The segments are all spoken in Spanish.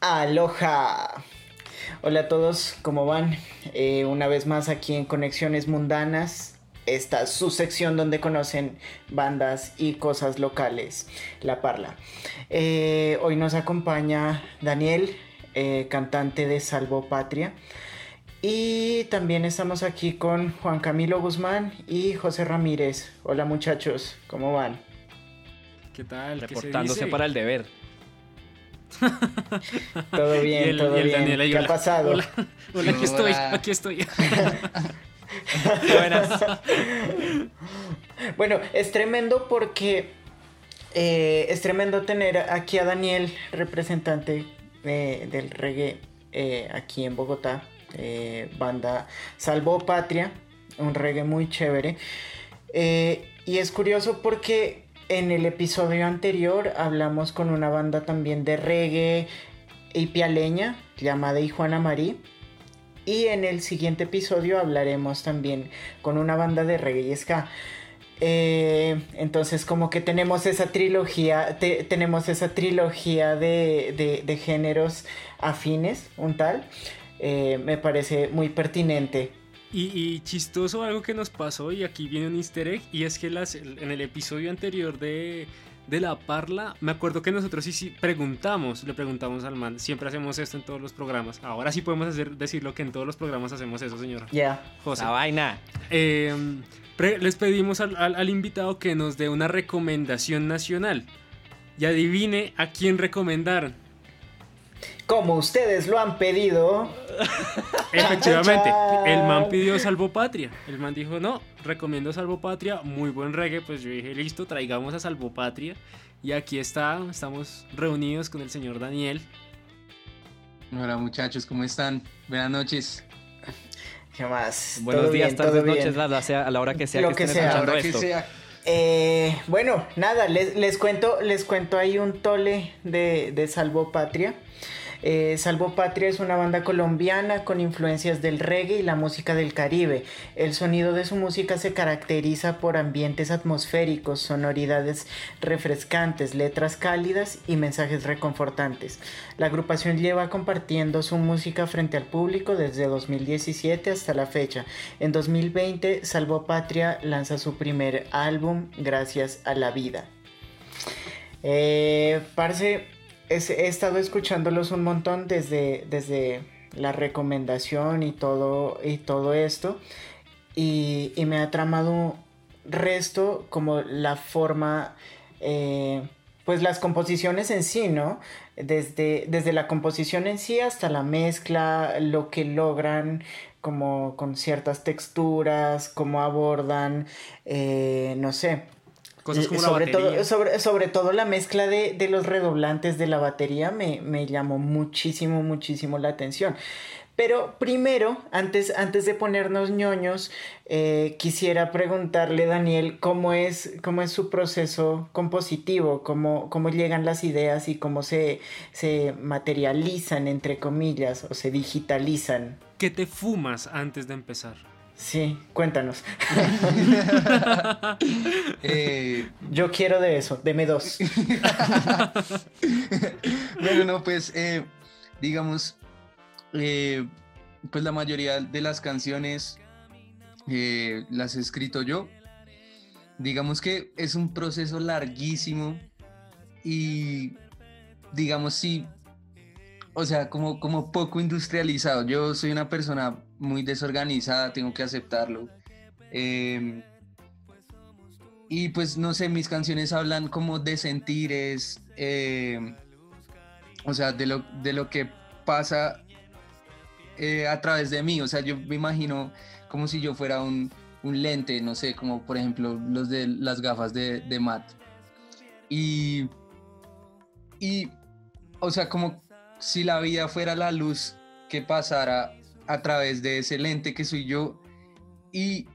Aloha. Hola a todos, ¿cómo van? Eh, una vez más aquí en Conexiones Mundanas. Esta es su sección donde conocen bandas y cosas locales, La Parla. Eh, hoy nos acompaña Daniel, eh, cantante de Salvo Patria. Y también estamos aquí con Juan Camilo Guzmán y José Ramírez. Hola muchachos, ¿cómo van? ¿Qué tal? Reportándose para el deber. todo bien, todo bien. ¿Qué ha pasado? Hola, aquí estoy, aquí estoy. Buenas. bueno, es tremendo porque eh, es tremendo tener aquí a Daniel, representante eh, del reggae eh, aquí en Bogotá, banda Salvo Patria, un reggae muy chévere. y es curioso porque en el episodio anterior hablamos con una banda también de reggae y pialeña llamada Juana Marí. Y en el siguiente episodio hablaremos también con una banda de reggae y ska. Eh, entonces como que tenemos esa trilogía, tenemos esa trilogía de, géneros afines, un tal. Eh, me parece muy pertinente y, chistoso algo que nos pasó, y aquí viene un easter egg, y es que las, en el episodio anterior de, La Parla, me acuerdo que nosotros sí, preguntamos, le preguntamos al man, siempre hacemos esto en todos los programas, ahora sí podemos hacer, decirlo que en todos los programas hacemos eso, señora. Ya. La vaina. Em, les pedimos al, al invitado que nos dé una recomendación nacional. Y adivine a quién recomendar como ustedes lo han pedido. Efectivamente, el man pidió Salvo Patria. El man dijo, no, recomiendo Salvo Patria, muy buen reggae. Pues yo dije, listo, traigamos a Salvo Patria. Y aquí está, estamos reunidos con el señor Daniel. Hola muchachos, ¿cómo están? Buenas noches. ¿Qué más? Buenos días, tardes, noches, a la hora que sea que, estén escuchando esto. Eh, bueno, nada, les, cuento, les cuento ahí un tole de, de Salvo Patria. Eh, Salvo Patria es una banda colombiana con influencias del reggae y la música del Caribe. El sonido de su música se caracteriza por ambientes atmosféricos, sonoridades refrescantes, letras cálidas y mensajes reconfortantes. La agrupación lleva compartiendo su música frente al público desde 2017 hasta la fecha. En 2020, Salvo Patria lanza su primer álbum, Gracias a la Vida. Eh, he, estado escuchándolos un montón desde, desde la recomendación y todo, y todo esto. Y, me ha tramado resto como la forma, eh, pues las composiciones en sí, ¿no? Desde, desde la composición en sí hasta la mezcla, lo que logran como con ciertas texturas, cómo abordan, eh, no sé, Cosas como sobre la Todo, sobre, sobre todo la mezcla de, los redoblantes de la batería me, llamó muchísimo, muchísimo la atención. Pero primero, antes, antes de ponernos ñoños, eh, quisiera preguntarle, Daniel, ¿cómo es, cómo es su proceso compositivo? ¿Cómo, ¿Cómo llegan las ideas y cómo se, se materializan, entre comillas, o se digitalizan? ¿Qué te fumas antes de empezar? Sí, cuéntanos. Eh, Yo quiero de eso, deme dos. bueno, no, pues eh, digamos, eh, pues la mayoría de las canciones las he escrito yo. Digamos que es un proceso larguísimo y digamos sí, o sea, como, como poco industrializado. Yo soy una persona muy desorganizada, tengo que aceptarlo. Em, y pues no sé, mis canciones hablan como de sentires, em, o sea, de lo, de lo que pasa eh, a través de mí. O sea, yo me imagino como si yo fuera un, lente, no sé, como por ejemplo los de las gafas de, de Matt. Y, y, o sea, como si la vida fuera la luz que pasara a través de ese lente que soy yo y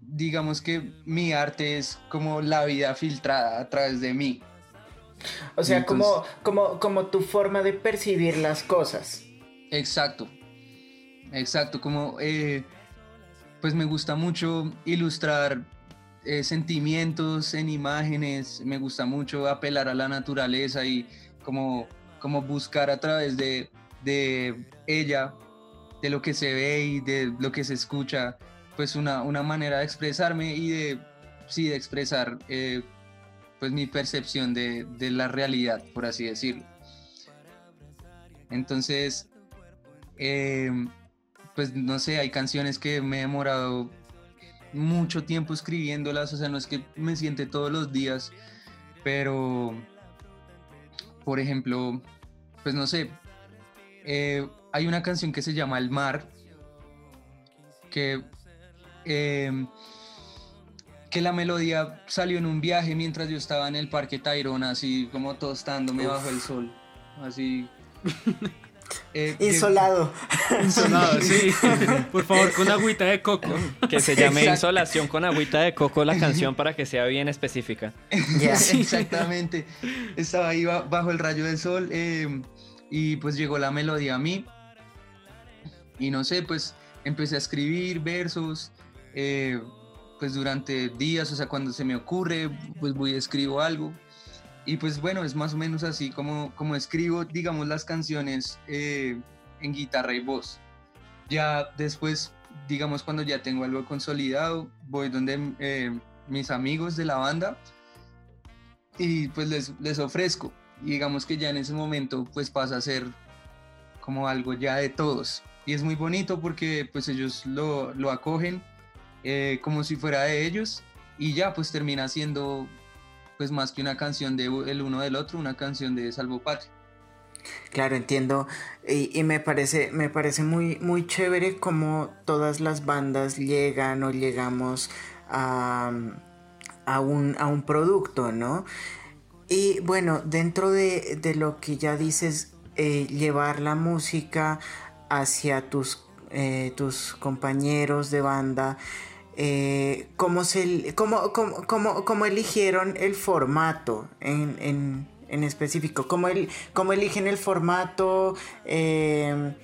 digamos que mi arte es como la vida filtrada a través de mí. O sea, como, como, como tu forma de percibir las cosas. Exacto. Exacto. Como eh, pues me gusta mucho ilustrar eh, sentimientos en imágenes. Me gusta mucho apelar a la naturaleza y como, como buscar a través de, de ella, de lo que se ve y de lo que se escucha, pues una, una manera de expresarme y de, sí, de expresar eh, pues mi percepción de, de, la realidad, por así decirlo. Entonces, eh, pues no sé, hay canciones que me he demorado mucho tiempo escribiéndolas, o sea, no es que me siente todos los días, pero, por ejemplo, pues no sé, eh, hay una canción que se llama El Mar, que, em, que la melodía salió en un viaje mientras yo estaba en el Parque Tayrona, así como tostándome bajo el sol, así... Eh, Insolado. Insolado, sí. Por favor, con agüita de coco. Que se llame Insolación con agüita de coco la canción para que sea bien específica. Exactamente. Estaba ahí bajo el rayo del sol em, y pues llegó la melodía a mí. Y no sé, pues empecé a escribir versos. Eh, pues durante días, o sea, cuando se me ocurre, pues voy escribo algo. Y pues bueno, es más o menos así como, como escribo, digamos, las canciones eh, en guitarra y voz. Ya después, digamos, cuando ya tengo algo consolidado, voy donde eh, mis amigos de la banda y pues les, les ofrezco. Y digamos que ya en ese momento pues pasa a ser como algo ya de todos. Y es muy bonito porque pues ellos lo, lo acogen eh, como si fuera de ellos y ya pues termina siendo pues más que una canción de el uno del otro, una canción de Salvo Patria. Claro, entiendo. Y, me parece, me parece muy, muy chévere como todas las bandas llegan o llegamos a, a, un, a un producto, ¿no? Y bueno, dentro de, de lo que ya dices, eh, llevar la música hacia tus, eh, tus compañeros de banda, eh, cómo, se, cómo, cómo, cómo, eligieron el formato en, en, en específico, cómo, el, cómo, eligen el formato, eh,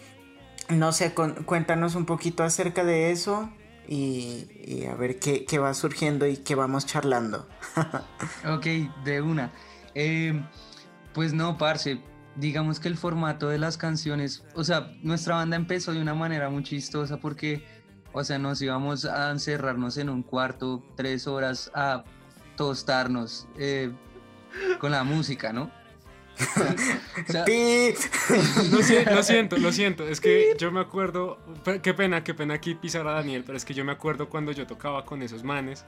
no sé, cuéntanos un poquito acerca de eso y, a ver qué, qué, va surgiendo y qué vamos charlando. ok, de una. Eh, pues no, parce, digamos que el formato de las canciones, o sea, nuestra banda empezó de una manera muy chistosa porque o sea, nos íbamos a encerrarnos en un cuarto tres horas a tostarnos eh, con la música, ¿no? lo, siento, lo siento, Es que yo me acuerdo. Qué pena, qué pena aquí pisar a Daniel, pero es que yo me acuerdo cuando yo tocaba con esos manes.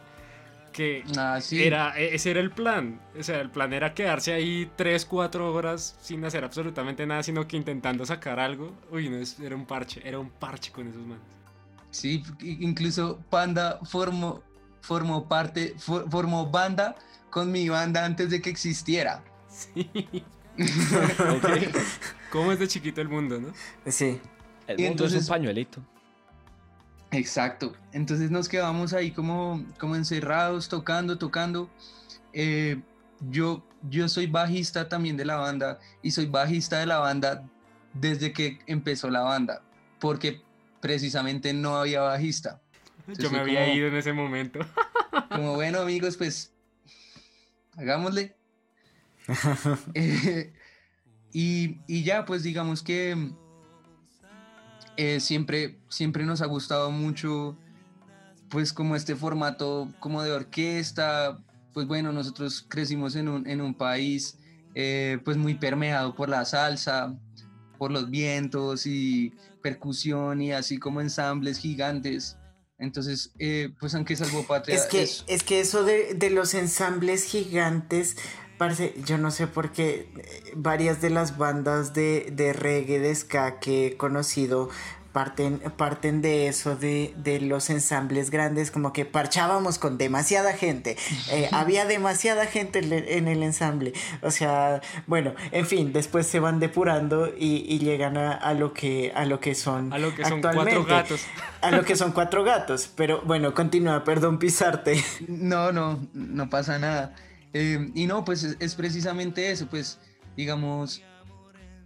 Que ah, era, e, ese era el plan. O sea, el plan era quedarse ahí 3, 4 horas sin hacer absolutamente nada, sino que intentando sacar algo. Uy, no, era un parche, era un parche con esos manes. Sí, incluso Panda formó, formó parte, formó banda con mi banda antes de que existiera. Sí. ¿Cómo es de chiquito el mundo, no? Sí. El mundo entonces, es un pañuelito. Exacto. Entonces nos quedamos ahí como, como encerrados, tocando, tocando. Eh, yo, yo soy bajista también de la banda y soy bajista de la banda desde que empezó la banda. Porque precisamente no había bajista. Yo me había ido en ese momento. Como bueno amigos, pues hagámosle. Eh, y, ya, pues digamos que eh, siempre, siempre nos ha gustado mucho, pues como este formato como de orquesta, pues bueno, nosotros crecimos en un, en un país eh, pues muy permeado por la salsa, por los vientos y percusión y así como ensambles gigantes. Entonces, eh, pues aunque Salvo Patria... Es que, es... que eso de, de, los ensambles gigantes, yo no sé por qué eh, varias de las bandas de, de reggae, de ska que he conocido parten, parten de eso, de, de, los ensambles grandes, como que parchábamos con demasiada gente. Eh, había demasiada gente en el ensamble. O sea, bueno, en fin, después se van depurando y, y llegan a, a, lo que, a lo que son. A lo que son cuatro gatos. A lo que son cuatro gatos. Pero bueno, continúa, perdón pisarte. No, no, no pasa nada. Eh, y no, pues es, es precisamente eso, pues digamos,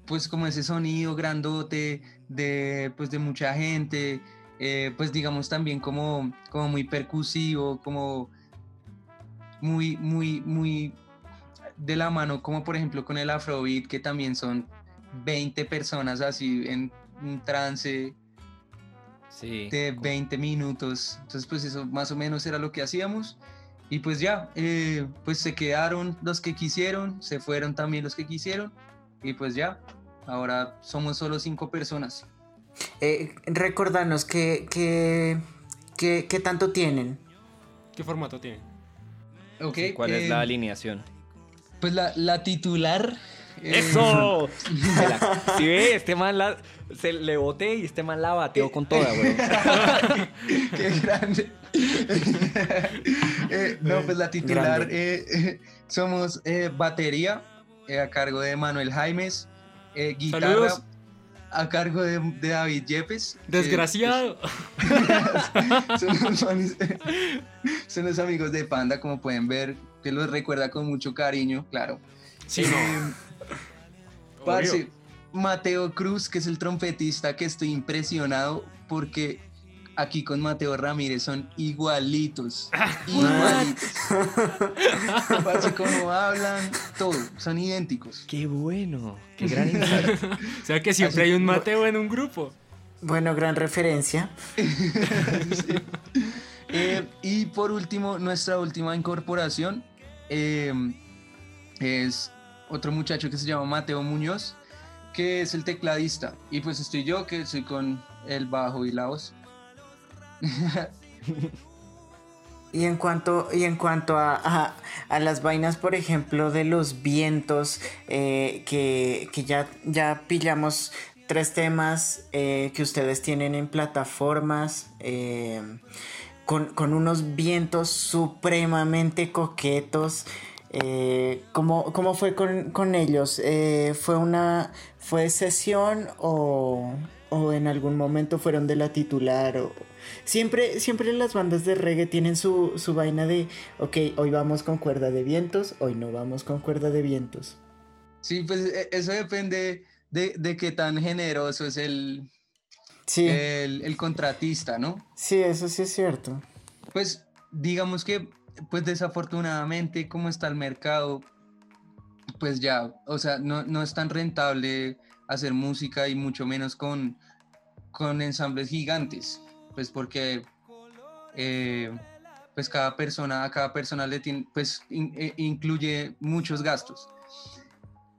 pues como ese sonido grandote de, pues de mucha gente, eh, pues digamos también como, como muy percusivo, como muy, muy, muy de la mano, como por ejemplo con el Afrobeat, que también son 20 personas así en un trance Sí. de 20 minutos. Entonces, pues eso más o menos era lo que hacíamos. Y pues ya, eh, pues se quedaron los que quisieron, se fueron también los que quisieron. Y pues ya, ahora somos solo cinco personas. Eh, recordanos que, que, que, que tanto tienen. ¿Qué formato tiene? Ok, Sí, ¿Cuál es eh, la alineación? Pues la, la titular. ¡Eso! La- Si ve, este man la, se le boté y este man la bateó con toda, güey. Qué grande. Eh, no, pues la titular eh, somos eh, batería eh, a cargo de Manuel Jaimes, eh, guitarra Saludos. a cargo de, de David Yepes. eh, Desgraciado. son, los manes- son los amigos de Panda, como pueden ver, que los recuerda con mucho cariño, claro. Sí, no. Parce, Mateo Cruz, que es el trompetista, que estoy impresionado porque aquí con Mateo Ramírez son igualitos. igualitos. parce, cómo hablan, todo, son idénticos. ¡Qué bueno! ¡Qué gran insight! O sea que siempre Así- hay un Mateo en un grupo. Bueno, gran referencia. Eh, y por último, nuestra última incorporación eh, es otro muchacho que se llama Mateo Muñoz, que es el tecladista. Y pues estoy yo, que soy con el bajo y la voz. Y en cuanto, y en cuanto a, a- las vainas, por ejemplo, de los vientos, eh, que, que ya, ya pillamos tres temas eh, que ustedes tienen en plataformas, eh, con, con unos vientos supremamente coquetos. Eh, ¿cómo, cómo fue con, con ellos? Eh, ¿Fue una fue sesión o, o en algún momento fueron de la titular? O... Siempre, siempre las bandas de reggae tienen su, su vaina de, ok, hoy vamos con cuerda de vientos, hoy no vamos con cuerda de vientos. Sí, pues e- eso depende de, de qué tan generoso es el, Sí, el, el contratista, ¿no? sí, eso sí es cierto. Pues digamos que, pues desafortunadamente, como está el mercado, pues ya, o sea, no, no es tan rentable hacer música y mucho menos con, con ensambles gigantes, pues porque eh, pues cada persona, a cada persona le tiene, pues eh, incluye muchos gastos.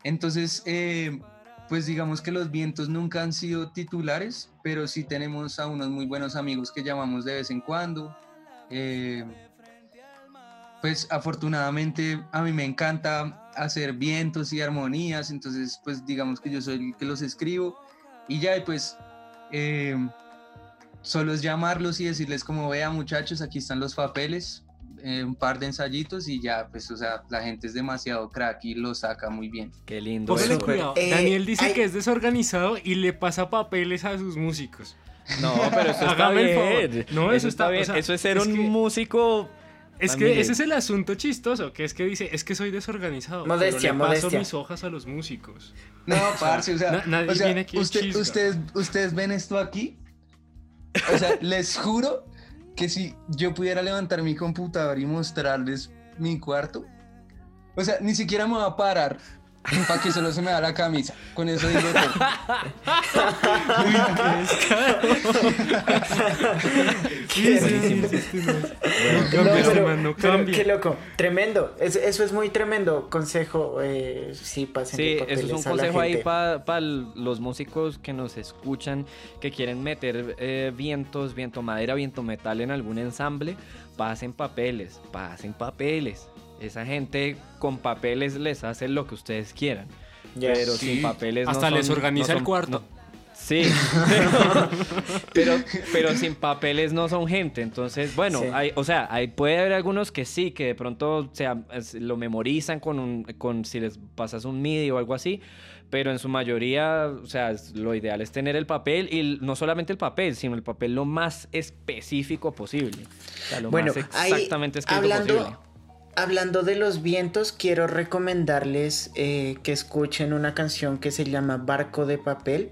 Entonces, eh, pues digamos que los vientos nunca han sido titulares, pero sí tenemos a unos muy buenos amigos que llamamos de vez en cuando. Pues afortunadamente a mí me encanta hacer vientos y armonías, entonces pues digamos que yo soy el que los escribo y ya y pues eh, solo es llamarlos y decirles como vea muchachos, aquí están los papeles, eh, un par de ensayitos y ya pues o sea, la gente es demasiado crack y lo saca muy bien. ¡Qué lindo! Eso. cuidado. Eh, Daniel dice hay- que es desorganizado y le pasa papeles a sus músicos. No, pero eso está Hágame el favor. bien. No, eso está- bien. o sea, eso es ser es un que- músico. Es que ese es el asunto chistoso, que es que dice, es que soy desorganizado. pero Modestia, le paso modestia. mis hojas a los músicos. No, parce, o sea, na- nadie o sea, viene aquí usted- ustedes, ustedes ven esto aquí. O sea, les juro que si yo pudiera levantar mi computador y mostrarles mi cuarto, o sea, ni siquiera me va a parar para que solo se me da la camisa. Con eso digo todo. No. No no qué loco, tremendo. Es- eso es muy tremendo. Consejo, eh, sí, pasen Sí, eso es un consejo ahí para los músicos que nos escuchan, que quieren meter eh, vientos, viento madera, viento metal en algún ensamble. Pasen papeles, pasen papeles. Esa gente con papeles les hace lo que ustedes quieran. Pero Sí. sin papeles no Hasta les son- organiza no el cuarto. no- Sí, pero, pero sin papeles no son gente. Entonces, bueno, Sí. hay, o sea, hay, puede haber algunos que sí, que de pronto se, lo memorizan con, un, con si les pasas un MIDI o algo así. Pero en su mayoría, o sea, lo ideal es tener el papel y no solamente el papel, sino el papel lo más específico posible. O sea, lo Bueno, más ahí, exactamente escrito hablando, posible. hablando de los vientos, quiero recomendarles eh, que escuchen una canción que se llama Barco de Papel.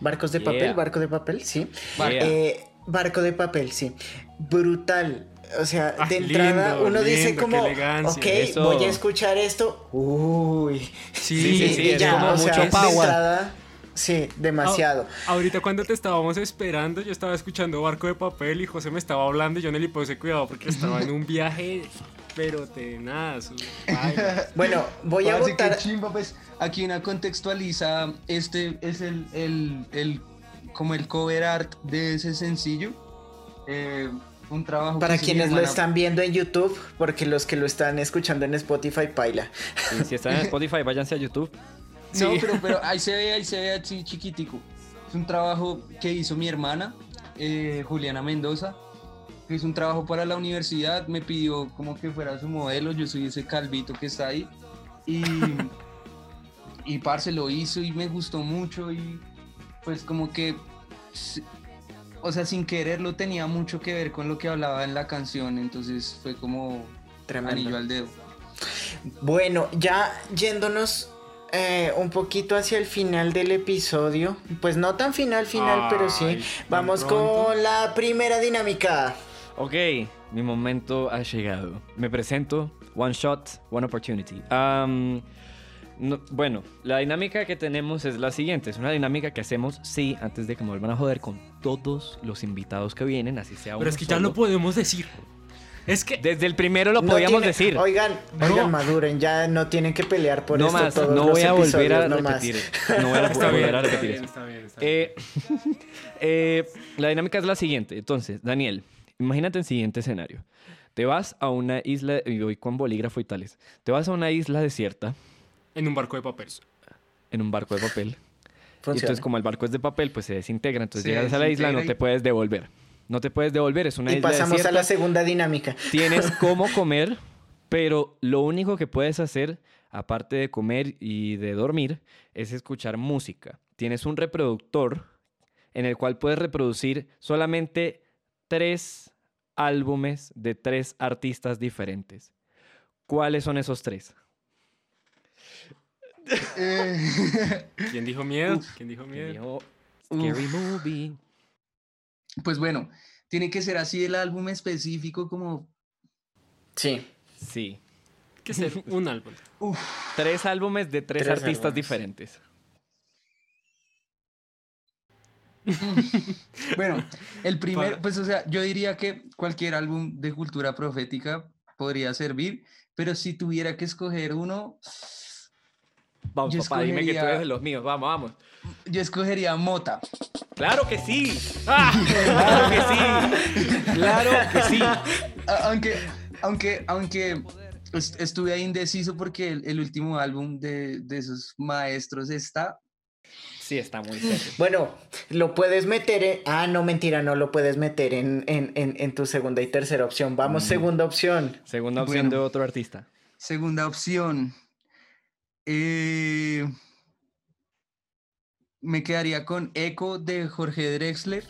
Barcos de Yeah. papel, barco de papel, sí. Yeah. Eh, barco de papel, sí. Brutal. O sea, Ah, de entrada lindo, uno dice como, ok, Eso. voy a escuchar esto. Uy. Sí, Sí, sí, sí, y es ya, como o sea, mucho de power. entrada, sí, demasiado. Ahorita cuando te estábamos esperando, yo estaba escuchando Barco de Papel y José me estaba hablando y yo no le puse cuidado porque estaba en un viaje, pero tenaz. baila. Bueno, voy a votar. chimba, pues aquí una contextualiza, este es el, el, el- como el cover art de ese sencillo. Eh, un trabajo Para que quienes lo están viendo en YouTube, porque los que lo están escuchando en Spotify, paila. Y si están en Spotify, váyanse a YouTube. No, Sí. pero, pero ahí se ve, ahí se ve así chiquitico. Es un trabajo que hizo mi hermana, eh, Juliana Mendoza, que hizo un trabajo para la universidad, me pidió como que fuera su modelo, yo soy ese calvito que está ahí. Y, y parce lo hizo y me gustó mucho y pues como que, o sea, sin quererlo tenía mucho que ver con lo que hablaba en la canción, entonces fue como Tremendo. anillo al dedo. Bueno, ya yéndonos eh, un poquito hacia el final del episodio, pues no tan final final, pero sí. Ay, ¿tan Vamos pronto? con la primera dinámica. Ok, mi momento ha llegado. Me presento. One shot, one opportunity. No- bueno, la dinámica que tenemos es la siguiente. Es una dinámica que hacemos, sí, antes de que me vuelvan a joder con todos los invitados que vienen, así sea Pero uno es que ya lo podemos decir. Es que Desde el primero lo No podíamos tiene- decir. Oigan, No. oigan, maduren, ya no tienen que pelear por no esto más, todos no los voy a volver a no repetir. No voy a volver a está repetir bien, está bien, está bien. Eh, eh, la dinámica es la siguiente. Entonces, Daniel, imagínate el siguiente escenario. Te vas a una isla, y voy con bolígrafo y tales. Te vas a una isla desierta En un barco de papel. en un barco de papel. Y entonces, como el barco es de papel, pues se desintegra. Entonces, Se llegas a la isla, no te puedes devolver. No te puedes devolver, es una Y isla pasamos desierta. a la segunda dinámica. Tienes cómo comer, pero lo único que puedes hacer, aparte de comer y de dormir, es escuchar música. Tienes un reproductor en el cual puedes reproducir solamente tres álbumes de tres artistas diferentes. ¿Cuáles son esos tres? Eh, ¿Quién dijo miedo? ¿Quién dijo miedo? Dijo, Scary movie. pues bueno, tiene que ser así el álbum específico como Sí. Sí. Que ser un álbum. Tres álbumes de tres, Tres artistas álbumes. diferentes. Bueno, el primer, pues o sea, yo diría que cualquier álbum de cultura profética podría servir, pero si tuviera que escoger uno, Vamos, Yo papá, dime que tú escogería- eres de los míos. Vamos, vamos. yo escogería Mota. ¡Claro que sí! ¡Claro que sí! ¡Claro que sí! Aunque, aunque, aunque est- estuve ahí indeciso porque el, el último álbum de, de esos maestros está. Sí, está muy serio. Bueno, lo puedes meter en... Ah, no, mentira, no lo puedes meter en, en, en, en tu segunda y tercera opción. Vamos, segunda opción. Segunda opción Bueno. de otro artista. Segunda opción. eh, me quedaría con Echo de Jorge Drexler.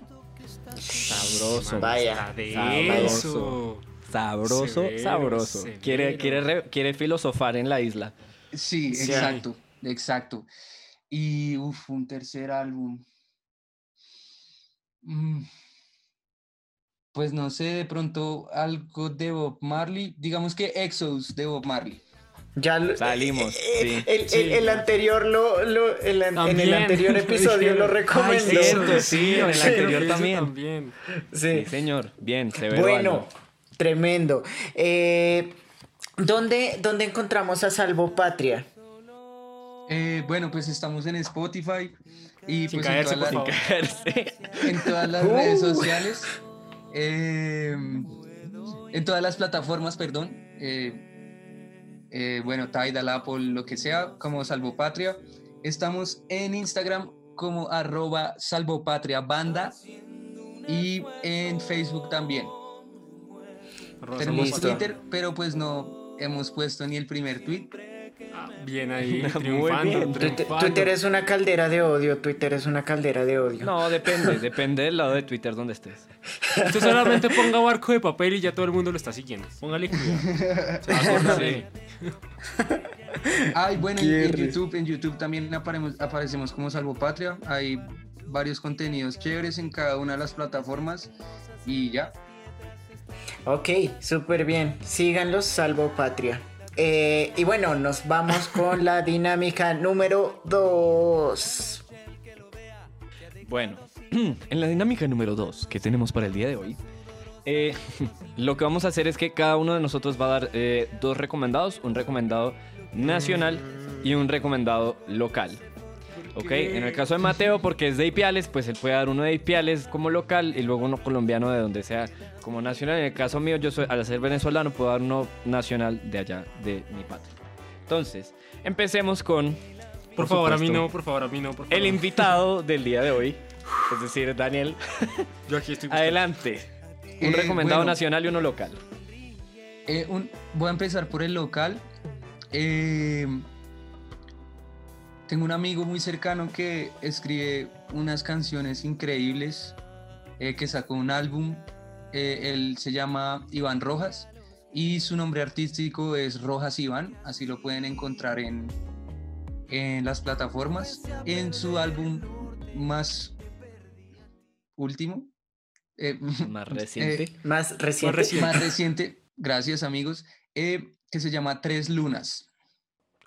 Sabroso. Vaya. Sabroso. Sabroso, Severo, sabroso. Quiere, severo. quiere, re- quiere filosofar en la isla. Sí, Sí. exacto, exacto. Y uf, un tercer álbum. Mm, Pues no sé, de pronto algo de Bob Marley. Digamos que Exodus de Bob Marley. Ya lo- Salimos, eh, sí. El, el- Sí. el anterior lo, lo- el an- en el anterior episodio lo Ay, recomendó. cierto, sí, en el Sí. anterior también. también. Sí, Sí. señor. Bien, severo. Bueno, álbum. tremendo. Eh, ¿dónde, ¿Dónde encontramos a Salvo Patria? Eh, bueno, pues estamos en Spotify y Sin pues caerse, en, todas por las- favor. Caerse. en todas las redes sociales. eh, en todas las plataformas, perdón. eh, eh, bueno, Tidal, Apple, lo que sea, como Salvopatria. Estamos en Instagram como arroba Salvopatria Banda y en Facebook también. Tenemos. Twitter, pero pues no hemos puesto ni el primer tweet. Ah, bien ahí, triunfando, bien. Twitter, triunfando. Twitter es una caldera de odio, Twitter es una caldera de odio. No, depende, depende del lado de Twitter donde estés. Usted solamente ponga barco de papel y ya todo el mundo lo está siguiendo. Póngale cuidado. Se va. Ay, bueno, en. YouTube, en YouTube también aparemos- aparecemos como Salvo Patria. Hay varios contenidos chéveres en cada una de las plataformas y ya. Ok, súper bien. Síganlos, salvo patria. Eh, y bueno, nos vamos con la dinámica número 2. Bueno, en la dinámica número 2 que tenemos para el día de hoy, eh, lo que vamos a hacer es que cada uno de nosotros va a dar eh, dos recomendados, un recomendado nacional y un recomendado local. Ok, en el caso de Mateo, porque es de Ipiales, pues él puede dar uno de Ipiales como local y luego uno colombiano de donde sea como nacional. En el caso mío, yo soy, al ser venezolano, puedo dar uno nacional de allá, de mi patria. Entonces, empecemos con... Por favor, a mí no, por favor, a mí no, por favor. El invitado del día de hoy, es decir, Daniel, Yo aquí estoy buscando. adelante. Un Eh, recomendado bueno. nacional y uno local. Eh, un- voy a empezar por el local. Eh, tengo un amigo muy cercano que escribe unas canciones increíbles, eh, que sacó un álbum. eh, él se llama Iván Rojas y su nombre artístico es Rojas Iván, así lo pueden encontrar en, en las plataformas. En su álbum más último, eh, Más reciente. eh, Más reciente. reciente. más reciente, gracias amigos, eh, que se llama Tres Lunas.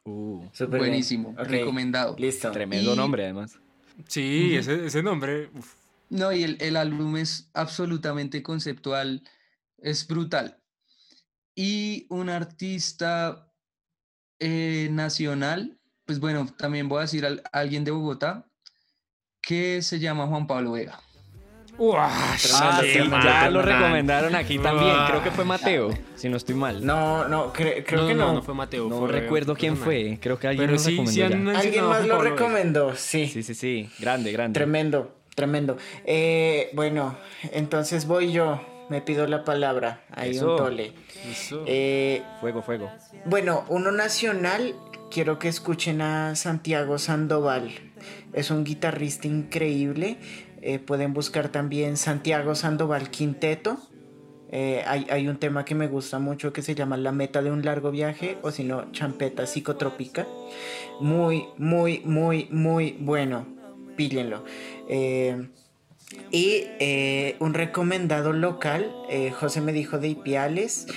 Uh. Buenísimo, recomendado. Listo. tremendo Y- nombre, además. Sí, ese, ese nombre. uf. No, y el, el álbum es absolutamente conceptual, es brutal. Y un artista eh, nacional, pues bueno, también voy a decir al- alguien de Bogotá, que se llama Juan Pablo Vega. Ah, Tremendo sí, ya lo recomendaron aquí también. Ah. Creo que fue Mateo, si no estoy mal. No, no, cre- creo no, que no, no. no fue Mateo. No fue recuerdo quién fue. Creo que alguien Pero lo sí, recomendó sí ya. han Alguien más lo recomendó, sí. Sí, sí, sí. Grande, grande. Tremendo, tremendo. Eh, bueno, entonces voy yo. Me pido la palabra. Ahí Eso. un tole. Eso. Eh, Fuego, fuego. Bueno, uno nacional, quiero que escuchen a Santiago Sandoval. Es un guitarrista increíble. Eh, pueden buscar también Santiago Sandoval Quinteto. Eh, hay, hay un tema que me gusta mucho que se llama La meta de un largo viaje o si no, Champeta Psicotrópica. Muy, muy, muy, muy bueno. Píllenlo. Eh, y eh, un recomendado local, José me dijo de Ipiales.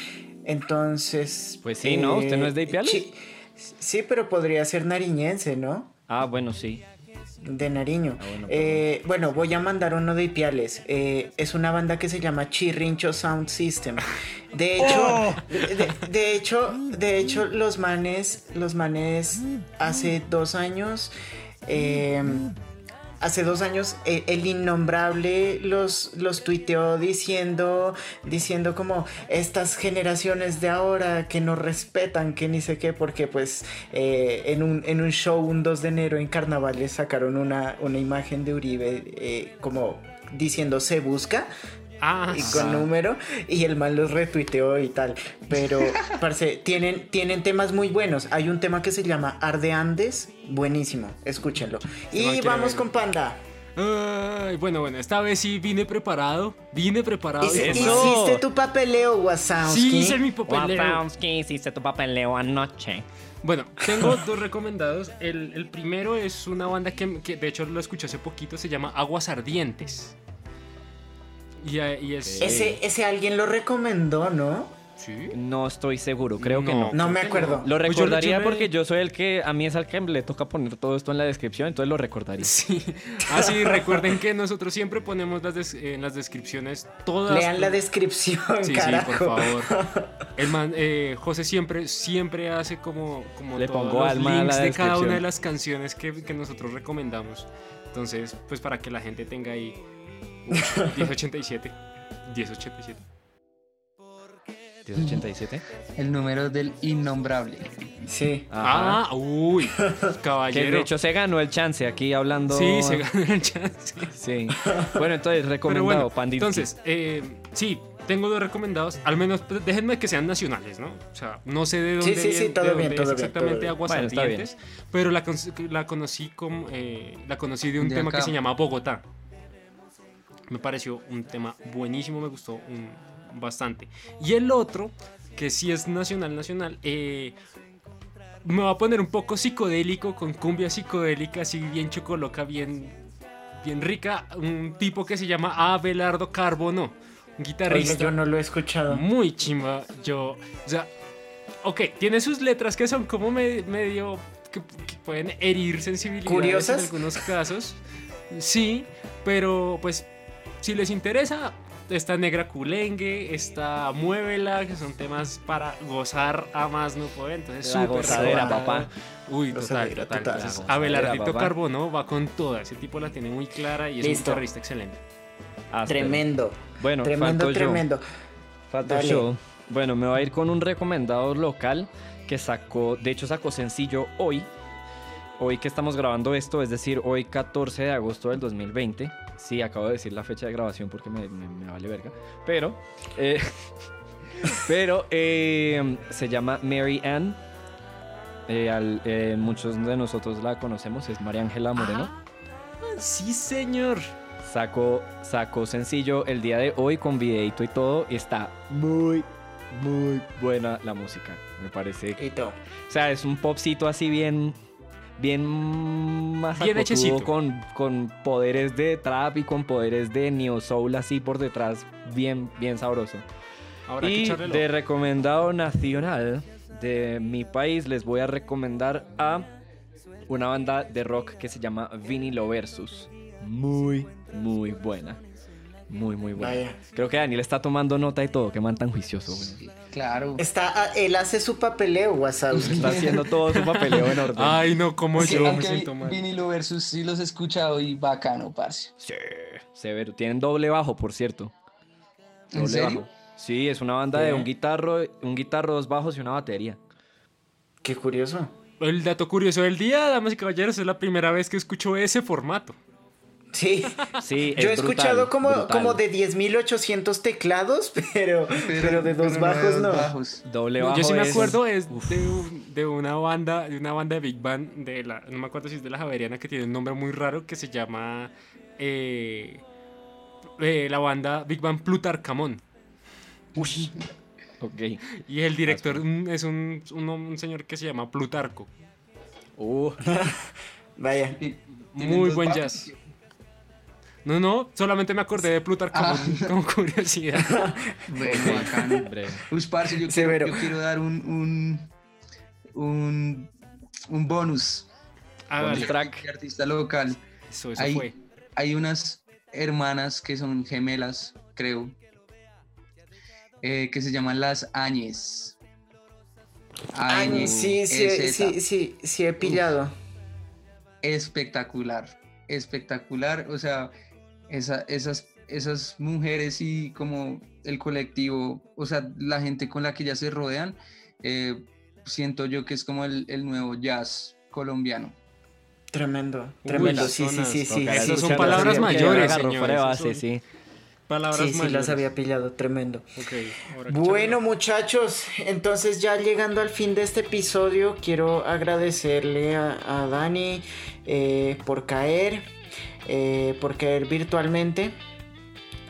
Entonces. Pues sí, ¿no? ¿Usted no es de Ipiales? Sí, pero podría ser nariñense, ¿no? Ah, bueno, sí. De Nariño. Ah, bueno, Eh, bueno, voy a mandar uno de Ipiales. Eh, es una banda que se llama Chirrincho Sound System. De hecho, ¡Oh! de, de hecho, de hecho, los manes, los manes hace dos años. eh, Hace dos años eh, el innombrable los, los tuiteó diciendo, diciendo como estas generaciones de ahora que no respetan, que ni sé qué, porque pues eh, en, un, en un show un 2 de enero en carnaval les sacaron una, una imagen de Uribe eh, como diciendo se busca ah, y sí. con número y el man los retuiteó y tal. Pero, parce, tienen, tienen temas muy buenos. Hay un tema que se llama Arde Andes, buenísimo, escúchenlo. man Y vamos con Panda. Ay, bueno, bueno, esta vez sí vine preparado. Vine preparado. Y-. Hiciste tu papeleo, Wazowski. Sí, hice mi papeleo. Wapowski, hiciste tu papeleo anoche. Bueno, tengo dos recomendados. El, el primero es una banda que, que de hecho lo escuché hace poquito, se llama Aguas Ardientes. Y, y es... Ese, ese alguien lo recomendó, ¿no? ¿Sí? No estoy seguro, creo que no. No me acuerdo. Lo Pues yo- recordaría yo me- porque yo soy el que, a mí es al que le toca poner todo esto en la descripción, entonces lo recordaría. Sí. Ah, sí, recuerden que nosotros siempre ponemos las des- en las descripciones todas. Lean la descripción, Sí, carajo. sí, por favor. El man, eh, José siempre, siempre hace como, como Le todos pongo los alma a links la de cada una de las canciones que, que nosotros recomendamos. Entonces, pues para que la gente tenga ahí 1087. 1087. 1087. El número del innombrable. Sí. Ajá. Ah, uy, que caballero. de hecho se ganó el chance aquí hablando. sí, se ganó el chance. Sí. Bueno, entonces Pero recomendado, bueno, entonces, eh, sí, tengo dos recomendados. Al menos pues, déjenme que sean nacionales, ¿no? O sea, no sé de dónde, sí, sí, viene- todo de bien, dónde todo bien, exactamente todo bien. Bueno, está bien. Aguascalientes, pero la, con- la conocí como, eh, la conocí de un De tema acá. que se llama Bogotá. Me pareció un tema buenísimo, me gustó un- bastante. Y el otro, que sí es nacional, nacional, eh, me va a poner un poco psicodélico, con cumbia psicodélica, así bien chocoloca, bien, bien rica. Un tipo que se llama Abelardo Carbono, un Oye, guitarrista yo no lo he escuchado. muy chimba. Yo, o sea, ok, tiene sus letras que son como me- medio que, que pueden herir sensibilidades ¿Curiosas? en algunos casos. Sí, pero pues si les interesa, esta negra culengue, esta muévela, que son temas para gozar a más no poder. Entonces, La súper gozadera, papá. Uy, total, total. total. Entonces, Abelardito papá. Carbono va con toda. Ese tipo la tiene muy clara y es un guitarrista excelente. Tremendo. Bueno, tremendo, tremendo. Falta yo. Bueno, me voy a ir con un recomendado local que sacó, de hecho sacó sencillo hoy. Hoy que estamos grabando esto, es decir, hoy 14 de agosto del 2020. Sí, acabo de decir la fecha de grabación porque me, me- me vale verga. Pero, eh, pero eh, se llama Mary Ann. Eh, al- eh, muchos de nosotros la conocemos, es María Ángela Moreno. Sí, señor. Sacó, sacó sencillo el día de hoy con videito y todo. Y está muy, muy buena la música. Me parece. Y todo. O sea, es un popcito así bien. Bien más Bien hechecito. con, con poderes de trap y con poderes de neo soul así por detrás, bien, bien sabroso. Ahora que y de recomendado nacional de mi país les voy a recomendar a una banda de rock que se llama Vinilo Versus. Muy, muy buena. Muy, muy buena. Creo que Daniel está tomando nota y todo. Qué man tan juicioso. güey. Claro. Está, ah, él hace su papeleo, Wazowski. Está haciendo todo su papeleo en orden. Ay, no, como Sí, yo me siento mal. vinilo versus sí los he escuchado y bacano, parce. Sí, severo. Tienen doble bajo, por cierto. ¿En Doble serio? bajo. Sí, es una banda de un guitarro, un guitarro, dos bajos y una batería. Qué curioso. El dato curioso del día, damas y caballeros, es la primera vez que escucho ese formato. Sí. Sí, Yo he brutal, escuchado como, brutal. como de 10.800 teclados, pero, pero, de dos pero bajos no. bajos. Doble No, bajo. yo sí me acuerdo es de, un- de una banda, de una banda de Big Band, de la, no me acuerdo si es de la Javeriana, que tiene un nombre muy raro que se llama eh, eh, la banda Big Band Plutarcamón. Ok. Y el director un- es un, un, un señor que se llama Plutarco. Uh, Vaya. Muy buen bajos. jazz. No, no, solamente me acordé de Plutarco Ah. como curiosidad. Bueno, bacano. Uy, parce, yo quiero, yo quiero dar un, un, un, un bonus. Bonus track. artista local. Eso, eso Ahí- fue. Hay unas hermanas que son gemelas, creo, eh, que se llaman las Áñez. Ay, sí, sí, ANZ. sí, sí, sí he pillado. espectacular, espectacular, o sea, esa- esas, esas mujeres y como el colectivo, o sea, la gente con la que ya se rodean, eh, siento yo que es como el, el nuevo jazz colombiano. Tremendo, tremendo. Sí, sí, sí, sí. toca. sí, Esas son palabras mayores, base, sí. Palabras Sí, sí, las mayores. había pillado. Tremendo. Bueno, muchachos, entonces ya llegando al fin de este episodio, quiero agradecerle a, a Dani eh, por caer, eh, por caer virtualmente,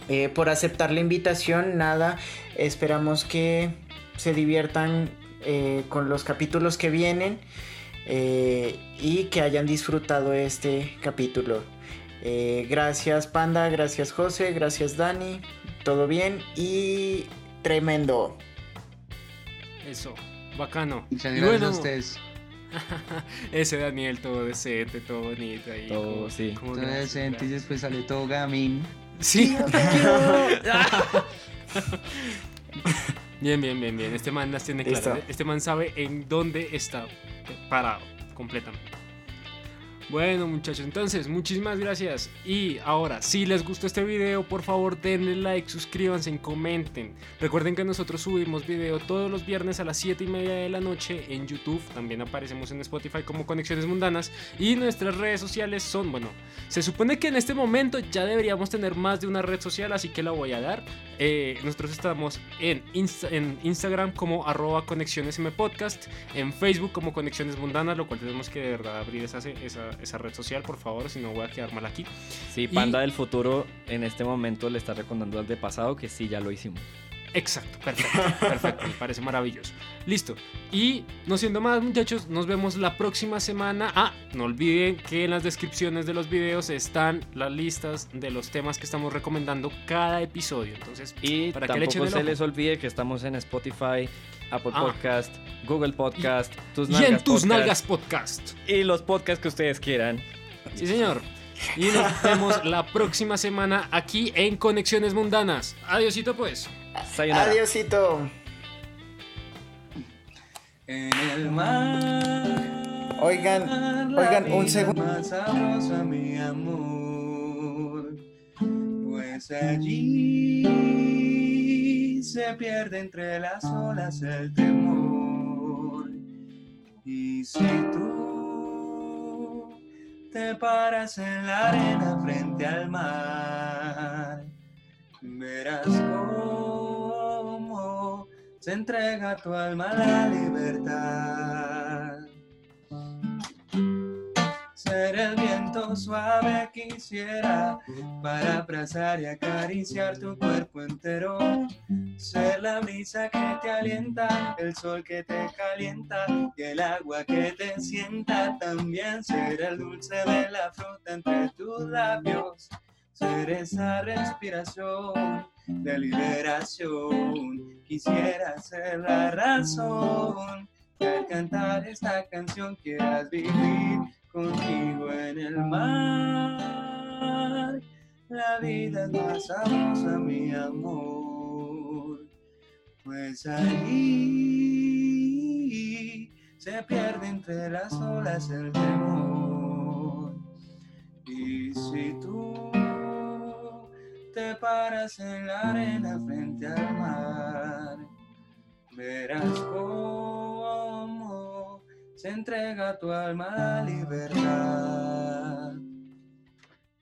eh, por aceptar la invitación. Nada, esperamos que se diviertan eh, con los capítulos que vienen eh, y que hayan disfrutado este capítulo. Eh, gracias Panda, gracias José, gracias Dani, todo bien y tremendo. Eso, bacano. Muchas gracias bueno, a ustedes. ese Daniel todo decente, todo bonito ahí. Todo, como- sí. como Todo decente y después sale todo gamín. Sí. bien, bien, bien, bien. Este man las tiene claras. ¿eh? Este man sabe en dónde está parado completamente. Bueno muchachos, entonces muchísimas gracias. Y ahora, si les gustó este video, por favor denle like, suscríbanse, comenten. Recuerden que nosotros subimos video todos los viernes a las 7 y media de la noche en YouTube. También aparecemos en Spotify como Conexiones Mundanas. Y nuestras redes sociales son, bueno, se supone que en este momento ya deberíamos tener más de una red social, así que la voy a dar. Eh, nosotros estamos en, en Instagram como arroba conexiones podcast, en Facebook como Conexiones Mundanas, lo cual tenemos que de verdad abrir esa, esa esa red social, por favor, si no voy a quedar mal aquí. Sí, Panda del Futuro en este momento le está recordando al de pasado que sí, ya lo hicimos. Exacto, perfecto, perfecto, me parece maravilloso. Listo. Y no siendo más, muchachos, nos vemos la próxima semana. Ah, no olviden que en las descripciones de los videos están las listas de los temas que estamos recomendando cada episodio. Entonces, y para que le se les olvide que estamos en Spotify, Apple ah. Podcast, Google Podcast, y, tus nalgas y en tus podcast, nalgas podcast. Y los podcasts que ustedes quieran. Sí, señor. Y nos vemos la próxima semana aquí en Conexiones Mundanas. Adiosito pues. Sayonara. Adiosito. En el mar. Oigan, oigan, un segundo. Más sabrosa, mi amor. Pues allí se pierde entre las olas el temor. Y si tú te paras en la arena frente al mar, verás cómo se entrega tu alma a la libertad. Ser el viento suave quisiera para abrazar y acariciar tu cuerpo entero. Ser la brisa que te alienta, el sol que te calienta y el agua que te sienta. También ser el dulce de la fruta entre tus labios ser esa respiración de liberación. Quisiera ser la razón que al cantar esta canción quieras vivir contigo en el mar. La vida es más sabrosa, mi amor, pues ahí se pierde entre las olas el temor. Y si tú te paras en la arena frente al mar, verás cómo se entrega tu alma a la libertad.